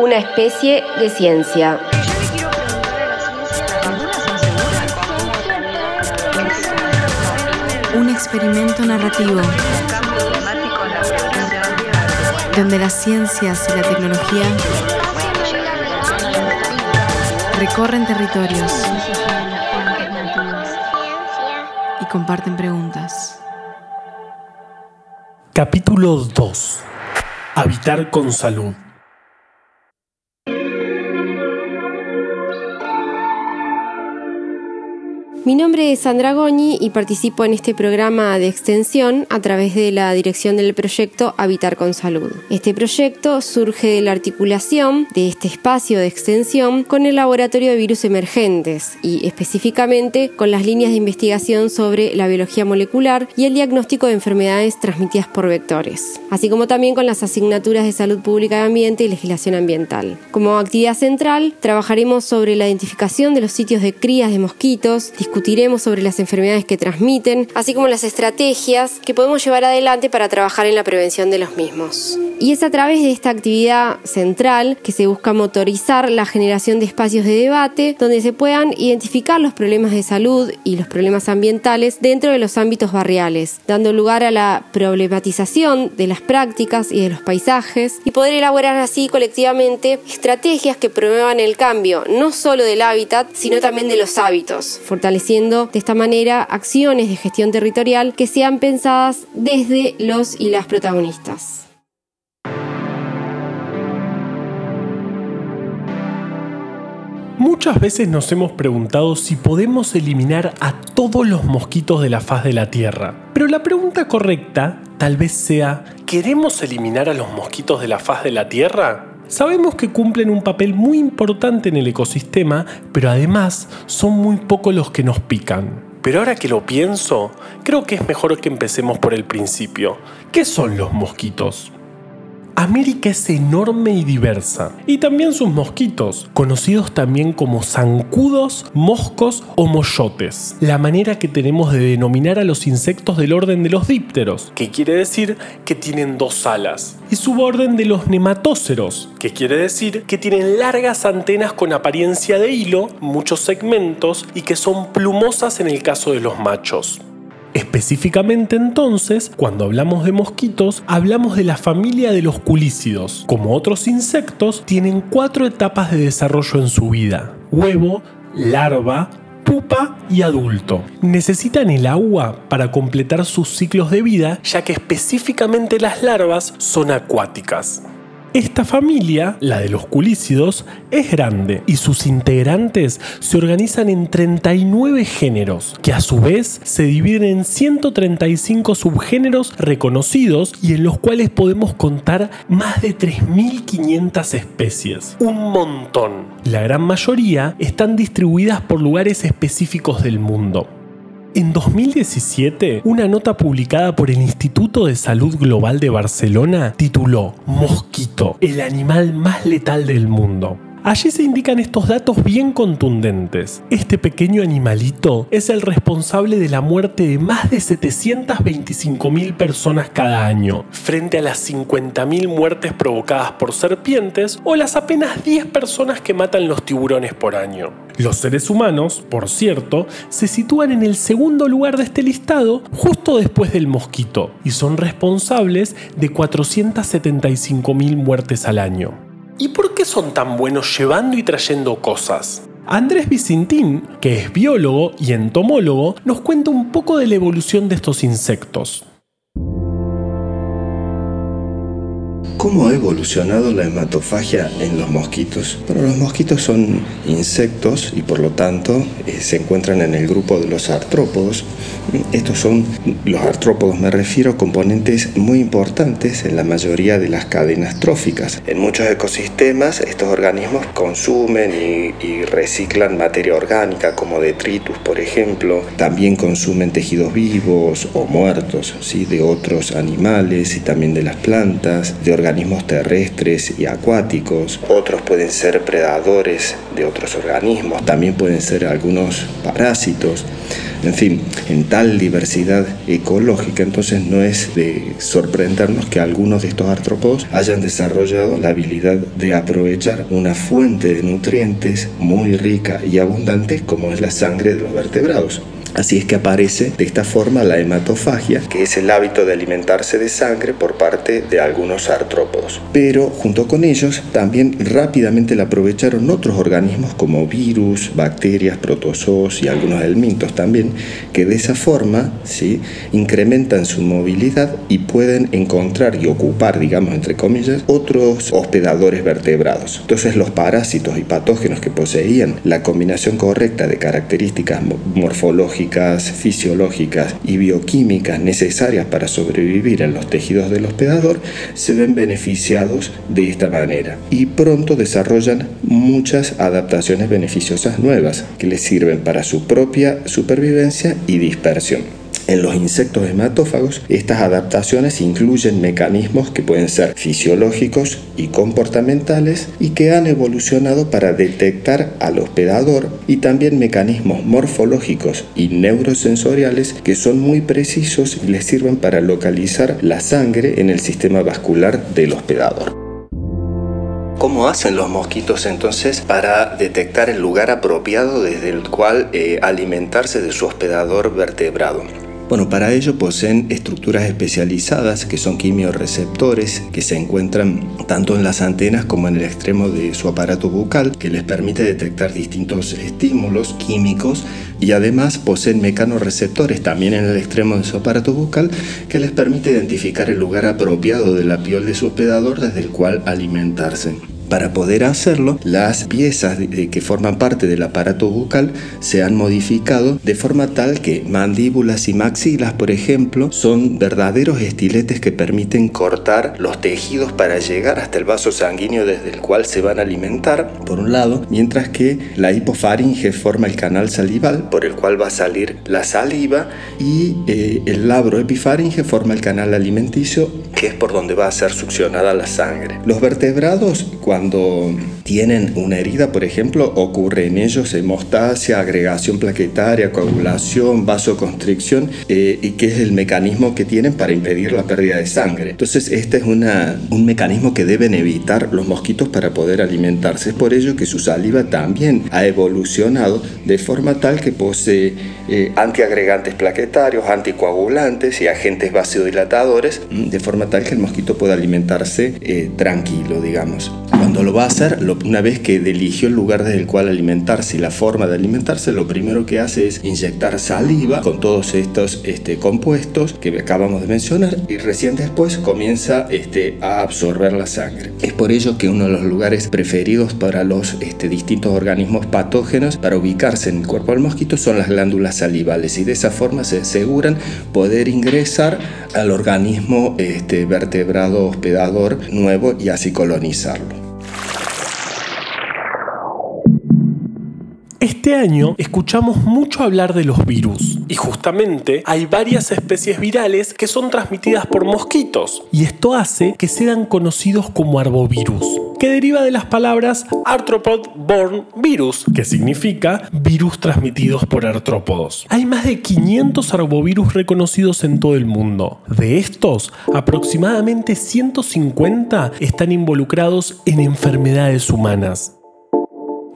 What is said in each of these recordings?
una especie de ciencia. Un experimento narrativo donde las ciencias y la tecnología recorren territorios y comparten preguntas. Capítulo 2. Habitar con salud. Mi nombre es Sandra Goñi y participo en este programa de extensión a través de la dirección del proyecto Habitar con Salud. Este proyecto surge de la articulación de este espacio de extensión con el Laboratorio de Virus Emergentes y específicamente con las líneas de investigación sobre la biología molecular y el diagnóstico de enfermedades transmitidas por vectores, así como también con las asignaturas de salud pública y ambiente y legislación ambiental. Como actividad central, trabajaremos sobre la identificación de los sitios de crías de mosquitos, discutiremos sobre las enfermedades que transmiten, así como las estrategias que podemos llevar adelante para trabajar en la prevención de los mismos. Y es a través de esta actividad central que se busca motorizar la generación de espacios de debate donde se puedan identificar los problemas de salud y los problemas ambientales dentro de los ámbitos barriales, dando lugar a la problematización de las prácticas y de los paisajes y poder elaborar así colectivamente estrategias que promuevan el cambio no solo del hábitat, sino también de los hábitos, de esta manera acciones de gestión territorial que sean pensadas desde los y las protagonistas. Muchas veces nos hemos preguntado si podemos eliminar a todos los mosquitos de la faz de la Tierra. Pero la pregunta correcta tal vez sea, ¿queremos eliminar a los mosquitos de la faz de la Tierra? Sabemos que cumplen un papel muy importante en el ecosistema, pero además son muy pocos los que nos pican. Pero ahora que lo pienso, creo que es mejor que empecemos por el principio. ¿Qué son los mosquitos? América es enorme y diversa, y también sus mosquitos, conocidos también como zancudos, moscos o moyotes, la manera que tenemos de denominar a los insectos del orden de los dípteros, que quiere decir que tienen dos alas, y suborden de los nematóceros, que quiere decir que tienen largas antenas con apariencia de hilo, muchos segmentos y que son plumosas en el caso de los machos. Específicamente entonces, cuando hablamos de mosquitos, hablamos de la familia de los culícidos. Como otros insectos, tienen cuatro etapas de desarrollo en su vida. Huevo, larva, pupa y adulto. Necesitan el agua para completar sus ciclos de vida, ya que específicamente las larvas son acuáticas. Esta familia, la de los culícidos, es grande y sus integrantes se organizan en 39 géneros, que a su vez se dividen en 135 subgéneros reconocidos y en los cuales podemos contar más de 3.500 especies. Un montón. La gran mayoría están distribuidas por lugares específicos del mundo. En 2017, una nota publicada por el Instituto de Salud Global de Barcelona tituló Mosquito, el animal más letal del mundo. Allí se indican estos datos bien contundentes. Este pequeño animalito es el responsable de la muerte de más de 725.000 personas cada año, frente a las 50.000 muertes provocadas por serpientes o las apenas 10 personas que matan los tiburones por año. Los seres humanos, por cierto, se sitúan en el segundo lugar de este listado justo después del mosquito y son responsables de 475.000 muertes al año. ¿Y por qué son tan buenos llevando y trayendo cosas? Andrés Vicintín, que es biólogo y entomólogo, nos cuenta un poco de la evolución de estos insectos. ¿Cómo ha evolucionado la hematofagia en los mosquitos? Bueno, los mosquitos son insectos y por lo tanto eh, se encuentran en el grupo de los artrópodos. Estos son, los artrópodos me refiero, componentes muy importantes en la mayoría de las cadenas tróficas. En muchos ecosistemas estos organismos consumen y, reciclan materia orgánica como detritus, por ejemplo. También consumen tejidos vivos o muertos ¿sí? de otros animales y también de las plantas, de de organismos terrestres y acuáticos, otros pueden ser predadores de otros organismos, también pueden ser algunos parásitos. En fin, en tal diversidad ecológica, entonces no es de sorprendernos que algunos de estos artrópodos hayan desarrollado la habilidad de aprovechar una fuente de nutrientes muy rica y abundante como es la sangre de los vertebrados. Así es que aparece de esta forma la hematofagia, que es el hábito de alimentarse de sangre por parte de algunos artrópodos. Pero junto con ellos también rápidamente la aprovecharon otros organismos como virus, bacterias, protozoos y algunos helmintos también, que de esa forma ¿sí? incrementan su movilidad y pueden encontrar y ocupar, digamos entre comillas, otros hospedadores vertebrados. Entonces los parásitos y patógenos que poseían la combinación correcta de características morfológicas, fisiológicas y bioquímicas necesarias para sobrevivir en los tejidos del hospedador se ven beneficiados de esta manera y pronto desarrollan muchas adaptaciones beneficiosas nuevas que les sirven para su propia supervivencia y dispersión. En los insectos hematófagos, estas adaptaciones incluyen mecanismos que pueden ser fisiológicos y comportamentales y que han evolucionado para detectar al hospedador y también mecanismos morfológicos y neurosensoriales que son muy precisos y les sirven para localizar la sangre en el sistema vascular del hospedador. ¿Cómo hacen los mosquitos entonces para detectar el lugar apropiado desde el cual eh, alimentarse de su hospedador vertebrado? Bueno, para ello poseen estructuras especializadas que son quimioreceptores que se encuentran tanto en las antenas como en el extremo de su aparato bucal que les permite detectar distintos estímulos químicos y además poseen mecanorreceptores también en el extremo de su aparato bucal que les permite identificar el lugar apropiado de la piel de su hospedador desde el cual alimentarse. Para poder hacerlo, las piezas que forman parte del aparato bucal se han modificado de forma tal que mandíbulas y maxilas, por ejemplo, son verdaderos estiletes que permiten cortar los tejidos para llegar hasta el vaso sanguíneo desde el cual se van a alimentar, por un lado, mientras que la hipofaringe forma el canal salival por el cual va a salir la saliva y eh, el labro epifaringe forma el canal alimenticio que es por donde va a ser succionada la sangre. Los vertebrados, cuando cuando tienen una herida, por ejemplo, ocurre en ellos hemostasia, agregación plaquetaria, coagulación, vasoconstricción, eh, y que es el mecanismo que tienen para impedir la pérdida de sangre. Entonces, este es una, un mecanismo que deben evitar los mosquitos para poder alimentarse. Es por ello que su saliva también ha evolucionado de forma tal que posee eh, antiagregantes plaquetarios, anticoagulantes y agentes vasodilatadores, de forma tal que el mosquito pueda alimentarse eh, tranquilo, digamos. Cuando lo va a hacer, una vez que eligió el lugar desde el cual alimentarse y la forma de alimentarse, lo primero que hace es inyectar saliva con todos estos este, compuestos que acabamos de mencionar y recién después comienza este, a absorber la sangre. Es por ello que uno de los lugares preferidos para los este, distintos organismos patógenos para ubicarse en el cuerpo del mosquito son las glándulas salivales y de esa forma se aseguran poder ingresar al organismo este, vertebrado hospedador nuevo y así colonizarlo. Este año escuchamos mucho hablar de los virus y justamente hay varias especies virales que son transmitidas por mosquitos y esto hace que sean conocidos como arbovirus, que deriva de las palabras arthropod borne virus, que significa virus transmitidos por artrópodos. Hay más de 500 arbovirus reconocidos en todo el mundo. De estos, aproximadamente 150 están involucrados en enfermedades humanas.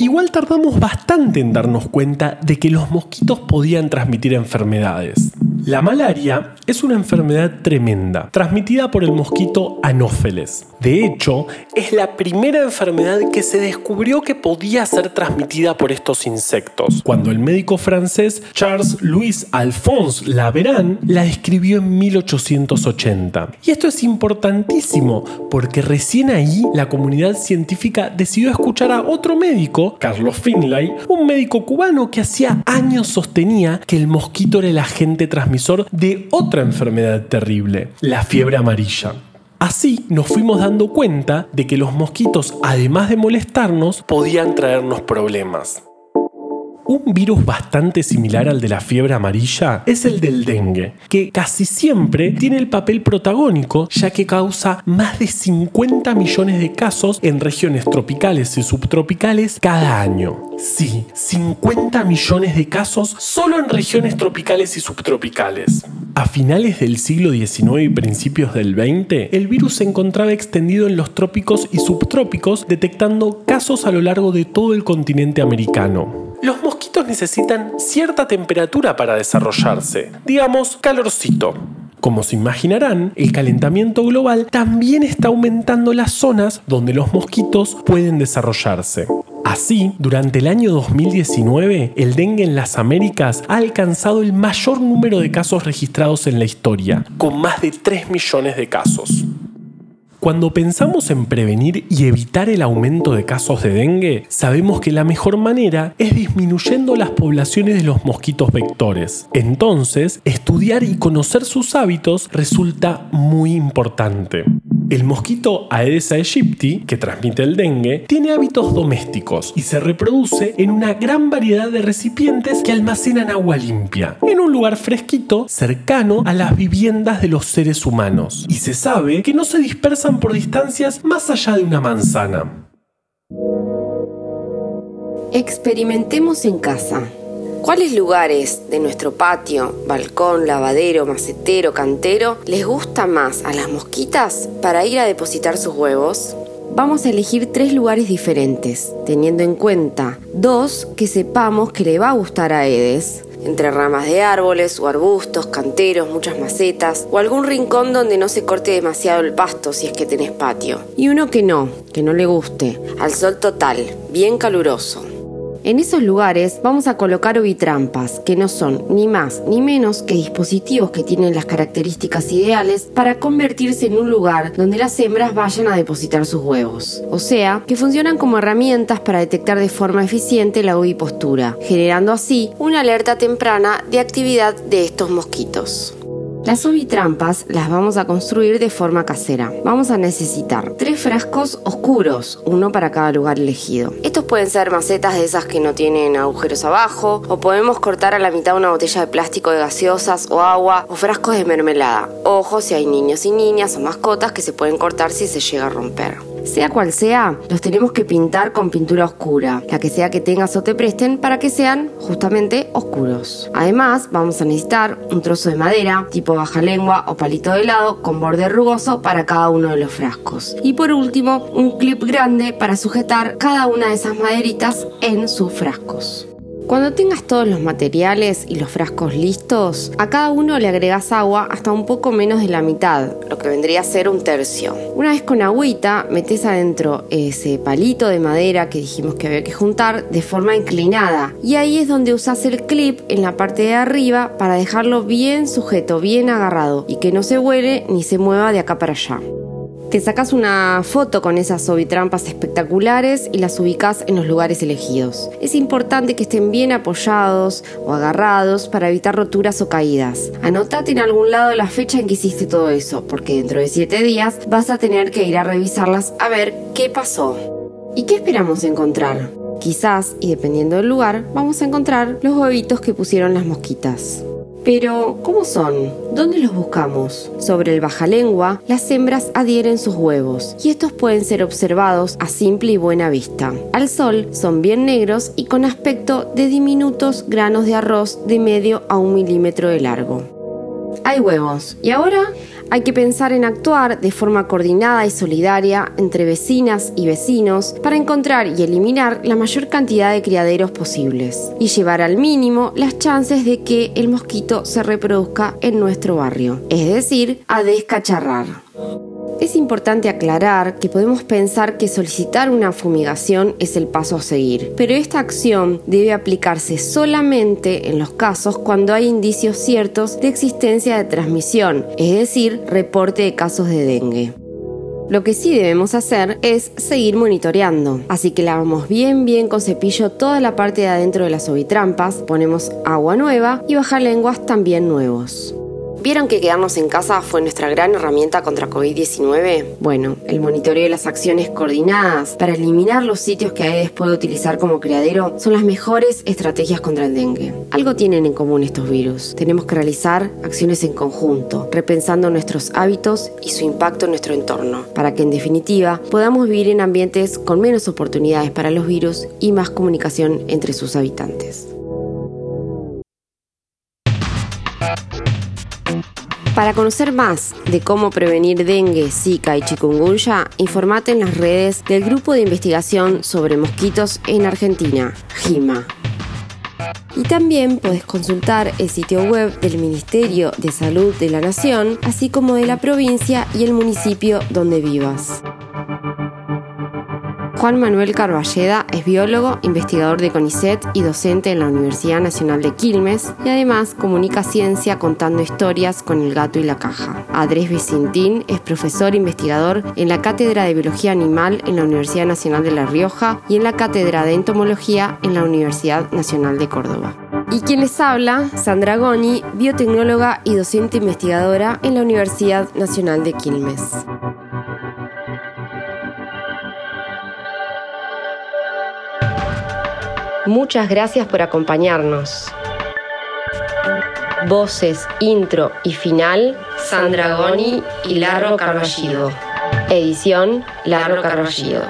Igual tardamos bastante en darnos cuenta de que los mosquitos podían transmitir enfermedades. La malaria es una enfermedad tremenda, transmitida por el mosquito Anófeles. De hecho, es la primera enfermedad que se descubrió que podía ser transmitida por estos insectos, cuando el médico francés Charles Louis Alphonse Laveran la describió en 1880. Y esto es importantísimo porque recién ahí la comunidad científica decidió escuchar a otro médico, Carlos Finlay, un médico cubano que hacía años sostenía que el mosquito era el agente transmisor de otra enfermedad terrible, la fiebre amarilla. Así nos fuimos dando cuenta de que los mosquitos, además de molestarnos, podían traernos problemas. Un virus bastante similar al de la fiebre amarilla es el del dengue, que casi siempre tiene el papel protagónico ya que causa más de 50 millones de casos en regiones tropicales y subtropicales cada año. Sí, 50 millones de casos solo en regiones tropicales y subtropicales. A finales del siglo XIX y principios del XX, el virus se encontraba extendido en los trópicos y subtrópicos, detectando casos a lo largo de todo el continente americano. Los mosquitos necesitan cierta temperatura para desarrollarse, digamos calorcito. Como se imaginarán, el calentamiento global también está aumentando las zonas donde los mosquitos pueden desarrollarse. Así, durante el año 2019, el dengue en las Américas ha alcanzado el mayor número de casos registrados en la historia, con más de 3 millones de casos. Cuando pensamos en prevenir y evitar el aumento de casos de dengue, sabemos que la mejor manera es disminuyendo las poblaciones de los mosquitos vectores. Entonces, estudiar y conocer sus hábitos resulta muy importante. El mosquito Aedes aegypti, que transmite el dengue, tiene hábitos domésticos y se reproduce en una gran variedad de recipientes que almacenan agua limpia, en un lugar fresquito cercano a las viviendas de los seres humanos. Y se sabe que no se dispersan por distancias más allá de una manzana. Experimentemos en casa. ¿Cuáles lugares de nuestro patio, balcón, lavadero, macetero, cantero les gusta más a las mosquitas para ir a depositar sus huevos? Vamos a elegir tres lugares diferentes, teniendo en cuenta dos que sepamos que le va a gustar a Edes, entre ramas de árboles o arbustos, canteros, muchas macetas o algún rincón donde no se corte demasiado el pasto si es que tenés patio. Y uno que no, que no le guste, al sol total, bien caluroso. En esos lugares vamos a colocar ovitrampas, que no son ni más ni menos que dispositivos que tienen las características ideales para convertirse en un lugar donde las hembras vayan a depositar sus huevos. O sea, que funcionan como herramientas para detectar de forma eficiente la ovipostura, generando así una alerta temprana de actividad de estos mosquitos. Las ovitrampas las vamos a construir de forma casera. Vamos a necesitar tres frascos oscuros, uno para cada lugar elegido. Estos pueden ser macetas de esas que no tienen agujeros abajo, o podemos cortar a la mitad una botella de plástico de gaseosas o agua, o frascos de mermelada. Ojo si hay niños y niñas o mascotas que se pueden cortar si se llega a romper. Sea cual sea, los tenemos que pintar con pintura oscura, la que sea que tengas o te presten para que sean justamente oscuros. Además, vamos a necesitar un trozo de madera, tipo baja lengua o palito de helado, con borde rugoso para cada uno de los frascos. Y por último, un clip grande para sujetar cada una de esas maderitas en sus frascos. Cuando tengas todos los materiales y los frascos listos, a cada uno le agregas agua hasta un poco menos de la mitad, lo que vendría a ser un tercio. Una vez con agüita, metes adentro ese palito de madera que dijimos que había que juntar de forma inclinada. Y ahí es donde usas el clip en la parte de arriba para dejarlo bien sujeto, bien agarrado y que no se huele ni se mueva de acá para allá. Te sacas una foto con esas ovitrampas espectaculares y las ubicas en los lugares elegidos. Es importante que estén bien apoyados o agarrados para evitar roturas o caídas. Anotate en algún lado la fecha en que hiciste todo eso, porque dentro de 7 días vas a tener que ir a revisarlas a ver qué pasó. ¿Y qué esperamos encontrar? Quizás, y dependiendo del lugar, vamos a encontrar los huevitos que pusieron las mosquitas. Pero, ¿cómo son? ¿Dónde los buscamos? Sobre el bajalengua, las hembras adhieren sus huevos y estos pueden ser observados a simple y buena vista. Al sol son bien negros y con aspecto de diminutos granos de arroz de medio a un milímetro de largo. Hay huevos. ¿Y ahora? Hay que pensar en actuar de forma coordinada y solidaria entre vecinas y vecinos para encontrar y eliminar la mayor cantidad de criaderos posibles y llevar al mínimo las chances de que el mosquito se reproduzca en nuestro barrio, es decir, a descacharrar. Es importante aclarar que podemos pensar que solicitar una fumigación es el paso a seguir, pero esta acción debe aplicarse solamente en los casos cuando hay indicios ciertos de existencia de transmisión, es decir, reporte de casos de dengue. Lo que sí debemos hacer es seguir monitoreando. Así que lavamos bien bien con cepillo toda la parte de adentro de las ovitrampas, ponemos agua nueva y lenguas también nuevos. ¿Vieron que quedarnos en casa fue nuestra gran herramienta contra COVID-19? Bueno, el monitoreo de las acciones coordinadas para eliminar los sitios que Aedes puede utilizar como criadero son las mejores estrategias contra el dengue. Algo tienen en común estos virus. Tenemos que realizar acciones en conjunto, repensando nuestros hábitos y su impacto en nuestro entorno, para que en definitiva podamos vivir en ambientes con menos oportunidades para los virus y más comunicación entre sus habitantes. Para conocer más de cómo prevenir dengue, zika y chikungunya, informate en las redes del Grupo de Investigación sobre Mosquitos en Argentina, GIMA. Y también puedes consultar el sitio web del Ministerio de Salud de la Nación, así como de la provincia y el municipio donde vivas. Juan Manuel Carballeda es biólogo, investigador de CONICET y docente en la Universidad Nacional de Quilmes y además comunica ciencia contando historias con el gato y la caja. Andrés Vicintín es profesor investigador en la Cátedra de Biología Animal en la Universidad Nacional de La Rioja y en la Cátedra de Entomología en la Universidad Nacional de Córdoba. Y quien les habla, Sandra Goni, biotecnóloga y docente investigadora en la Universidad Nacional de Quilmes. Muchas gracias por acompañarnos. Voces, intro y final, Sandra Goni y Larro Carballido. Edición, Larro Carballido.